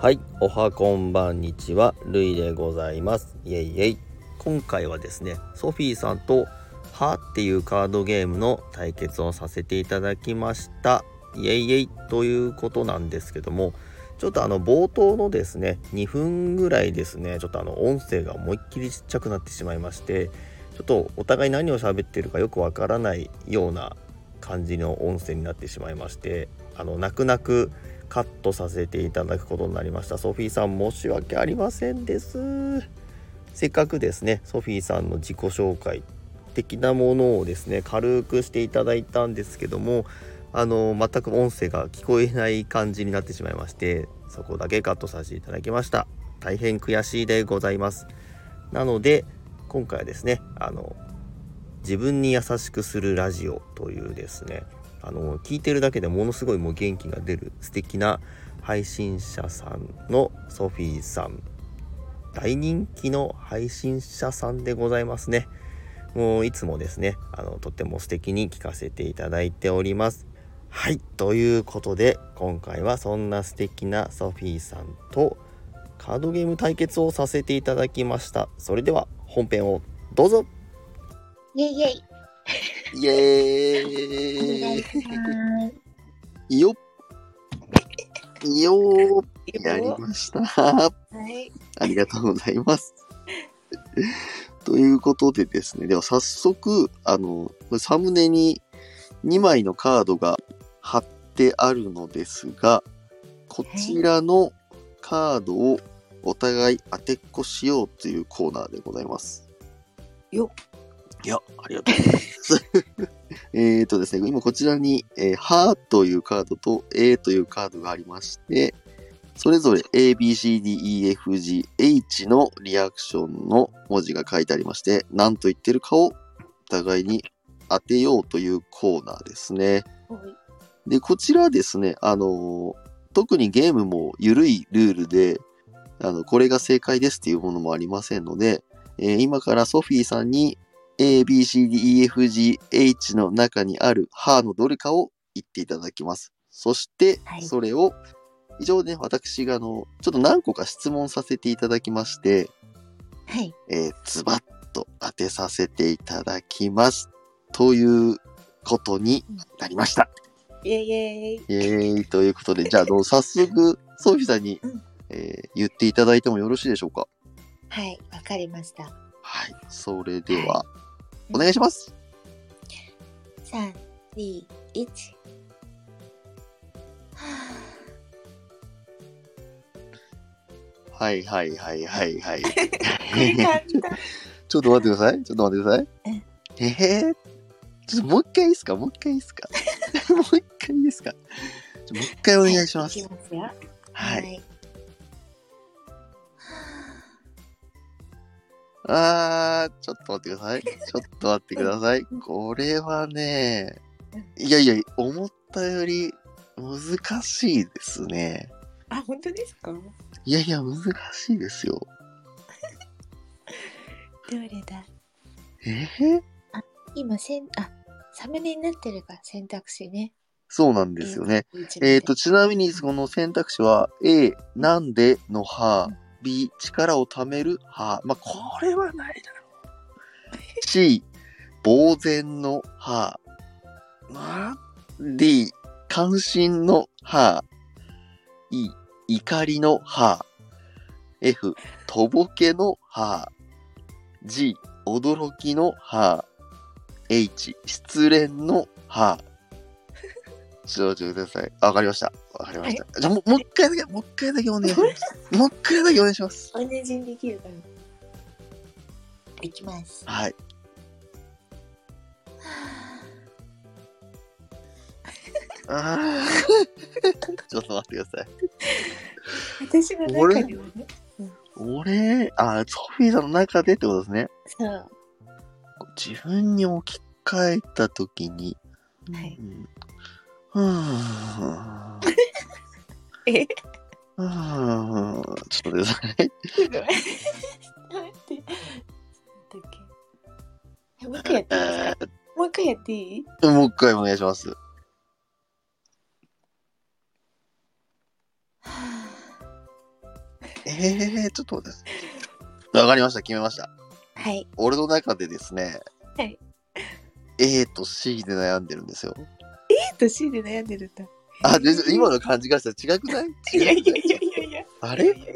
はい、おはこんばんにちは、るいでございます。イエイイエイ。今回はですね、ソフィーさんとはっていうカードゲームの対決をさせていただきました。イエイイエイということなんですけども、ちょっとあの冒頭のですね、2分ぐらいですね、ちょっとあの音声が思いっきりちっちゃくなってしまいまして、ちょっとお互い何を喋ってるかよくわからないような感じの音声になってしまいまして、あの泣く泣くカットさせていただくことになりました。ソフィーさん申し訳ありませんです。せっかくですねソフィーさんの自己紹介的なものをですね軽くしていただいたんですけどもあの全く音声が聞こえない感じになってしまいましてそこだけカットさせていただきました。大変悔しいでございます。なので今回はですねあの自分に優しくするラジオというですねあの聞いてるだけでものすごいもう元気が出る素敵な配信者さんのソフィーさん大人気の配信者さんでございますね。もういつもですねあのとっても素敵に聞かせていただいております。はいということで今回はそんな素敵なソフィーさんとカードゲーム対決をさせていただきました。それでは本編をどうぞ。イェイイェイ。イエーイ。よっよーやりました。はい。ありがとうございます。ということでですね、では早速、あの、サムネに2枚のカードが貼ってあるのですが、こちらのカードをお互い当てっこしようというコーナーでございます。よいや、ありがとうございます。えっとですね、今こちらに、えー、はというカードと A というカードがありまして、それぞれ A, B, C, D, E, F, G, H のリアクションの文字が書いてありまして、何と言ってるかをお互いに当てようというコーナーですね。はい。で、こちらはですね、あのー特にゲームも緩いルールで、あの、これが正解ですっていうものもありませんので、えー今からソフィーさんに A, B, C, D, E, F, G, H の中にある歯のどれかを言っていただきます。そしては、いそれを、以上ね、私があの、ちょっと何個か質問させていただきまして、はい。えーズバッと当てさせていただきます。ということになりました。イェイイェイ。イエーイということで、じゃあ、早速、ソフィーさんに、うんえー言っていただいてもよろしいでしょうか？はい。わかりました。はい。それでは、お願いします。三、二、一。ははいはいはいはいはい。ちょっと待ってください。ちょっと待ってください。え？ー、ちょっともう一回いいですか？もう一回いいですか？もう一回いいですか？もう一回お願いします。いきますよ。はい。い。あー、ちょっと待ってください。ちょっと待ってください。これはね、いやいや、思ったより難しいですね。あ、本当ですか？どいやいや、難しいですよ。れだ？え？ー、今せん、あ、サムネになってるか選択肢ね。そうなんですよね。ええっ、と、ちなみにその選択肢は A、なんでの歯、B、力を貯める歯。まあ、これはないだろう。C、呆然の歯。まあ、D、関心の歯。E、怒りの歯。F、とぼけの歯。G、驚きの歯。H、失恋の歯。ちょっください。あわかりました。わかりました。じゃあもう、もう一回だけ、もう一回だけお願いします。もう一回だけお願いします。同じにできるかな。いきます。はい。あーちょっと待ってください。私の中ではね。俺、あ、ソフィーさんの中でってことですね。そう。自分に置き換えたときに、はい。うんふーん。えふーん。ちょっと待ってください。っと待って。もう一回やっていいですか？もう一回やっていい？もう一回お願いします。えー、ちょっと待って。わかりました、決めました。はい。俺の中でですね、はい。A と C で悩んでるんですよ。と C で悩んでるんだ。あ、で今の感じがしたら違くない？いやいやいやいやいや。あれ？いやいやいや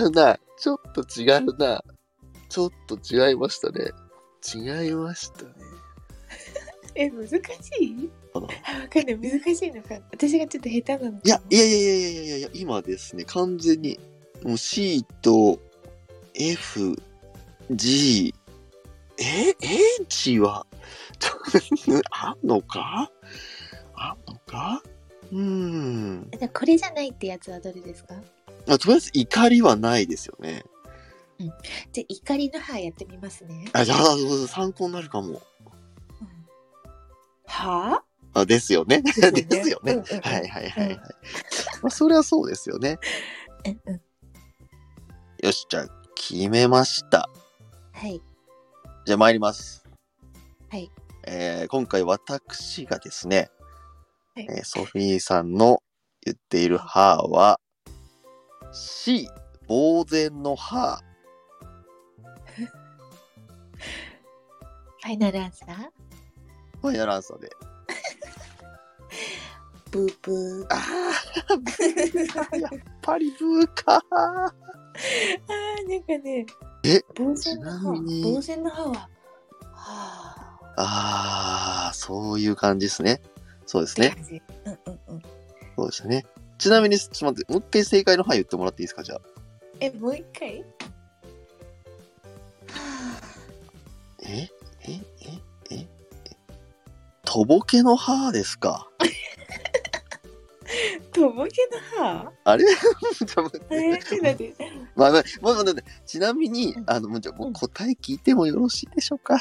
違うな。ちょっと違うな。ちょっと違いましたね。違いましたね。え、難しい？あわかんない。難しいのか。私がちょっと下手なのかいや、いやいやいやいやいやいや、今ですね、完全に、もう C と F、G、え、H は、ちょ あんのか？あんのか？うーん。じゃあこれじゃないってやつはどれですか？まあ、とりあえず怒りはないですよね。じゃあ怒りの歯やってみますね。あ、じゃあ、参考になるかも。うんはあ、ですよね。ですよね。うんうんうんはいはいはいはい。まあ、それはそうですよね。うんうん。よし、じゃあ、決めました。はい。じゃあ、参ります。はい。えー今回私がですね、はいえーソフィーさんの言っている歯は C 呆然の歯ファイナルアンサー？ファイナルアンサーでブーブー。あーやっぱりブーかあーなんかね。えちな歯。みに呆然の歯は。はあ。あーそういう感じですねそうですね。うんうんうん。そうですねちなみにちょっと待ってもう一回正解の歯言ってもらっていいですかじゃあえ、もう一回？はあ。えええええとぼけの歯ですか？とぼけの歯？あれ？ちょっと待ってえー、ちょっと待って。まあまあ、まあまあ、ちなみにう、んあの、じゃあもう答え聞いてもよろしいでしょうか。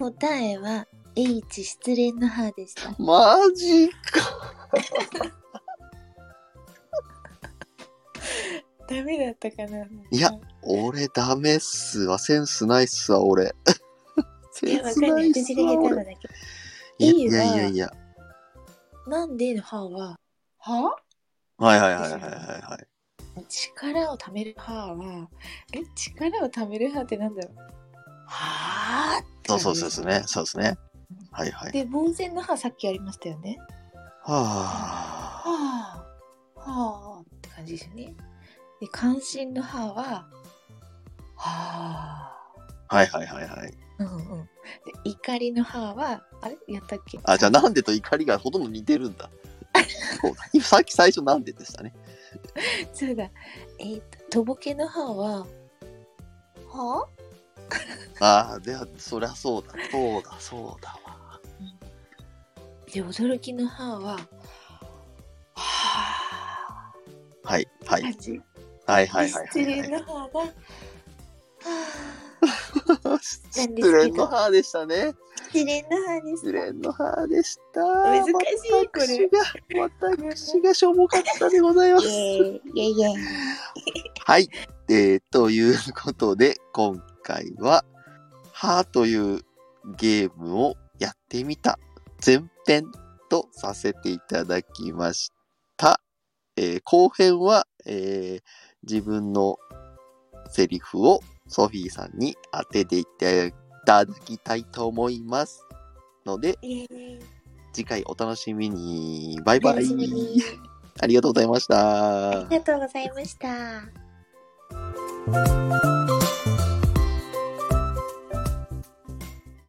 答えは H 失恋の歯でした。マジか。ダメだったかないや俺ダメっすわ。センスないっすわ、俺。いセ。ンスないっすわ、俺。いやいはやいやいや。なんでの歯は、ははいはいはいはいはいはい。力を貯める歯は、え、力を貯める歯？ってなんだろうはあそうそうそうですね。そうですね。はいはい。で、呆然の歯さっきありましたよね。はあ。はあ、はあって感じですよね。で、関心の歯は、はあ、はいはいはいはい。うんうん。で、怒りの歯は、あれ？やったっけ？あ、じゃあなんでと怒りがほとんど似てるんだ？そうださっき最初なんででしたね。そうだ。えっ、と、とぼけの歯は、はあ あ、では、そりゃそうだ。そうだ、そうだわ。で、驚きの歯は、ははい、はあ、い。はいはいはい失はい、はあ、失恋の歯でしたね。失恋の歯です。失恋の歯でした。難しいこれ私が、私がしょぼかったでございます。イエーイ、イエイイエイ。はい。えー、ということで、今回は、歯というゲームをやってみた前編とさせていただきました。えー後編は、えー自分のセリフをソフィーさんに当てていただきたいと思います。ので。次回お楽しみに。バイバイありがとうございましたあり。がとうございました。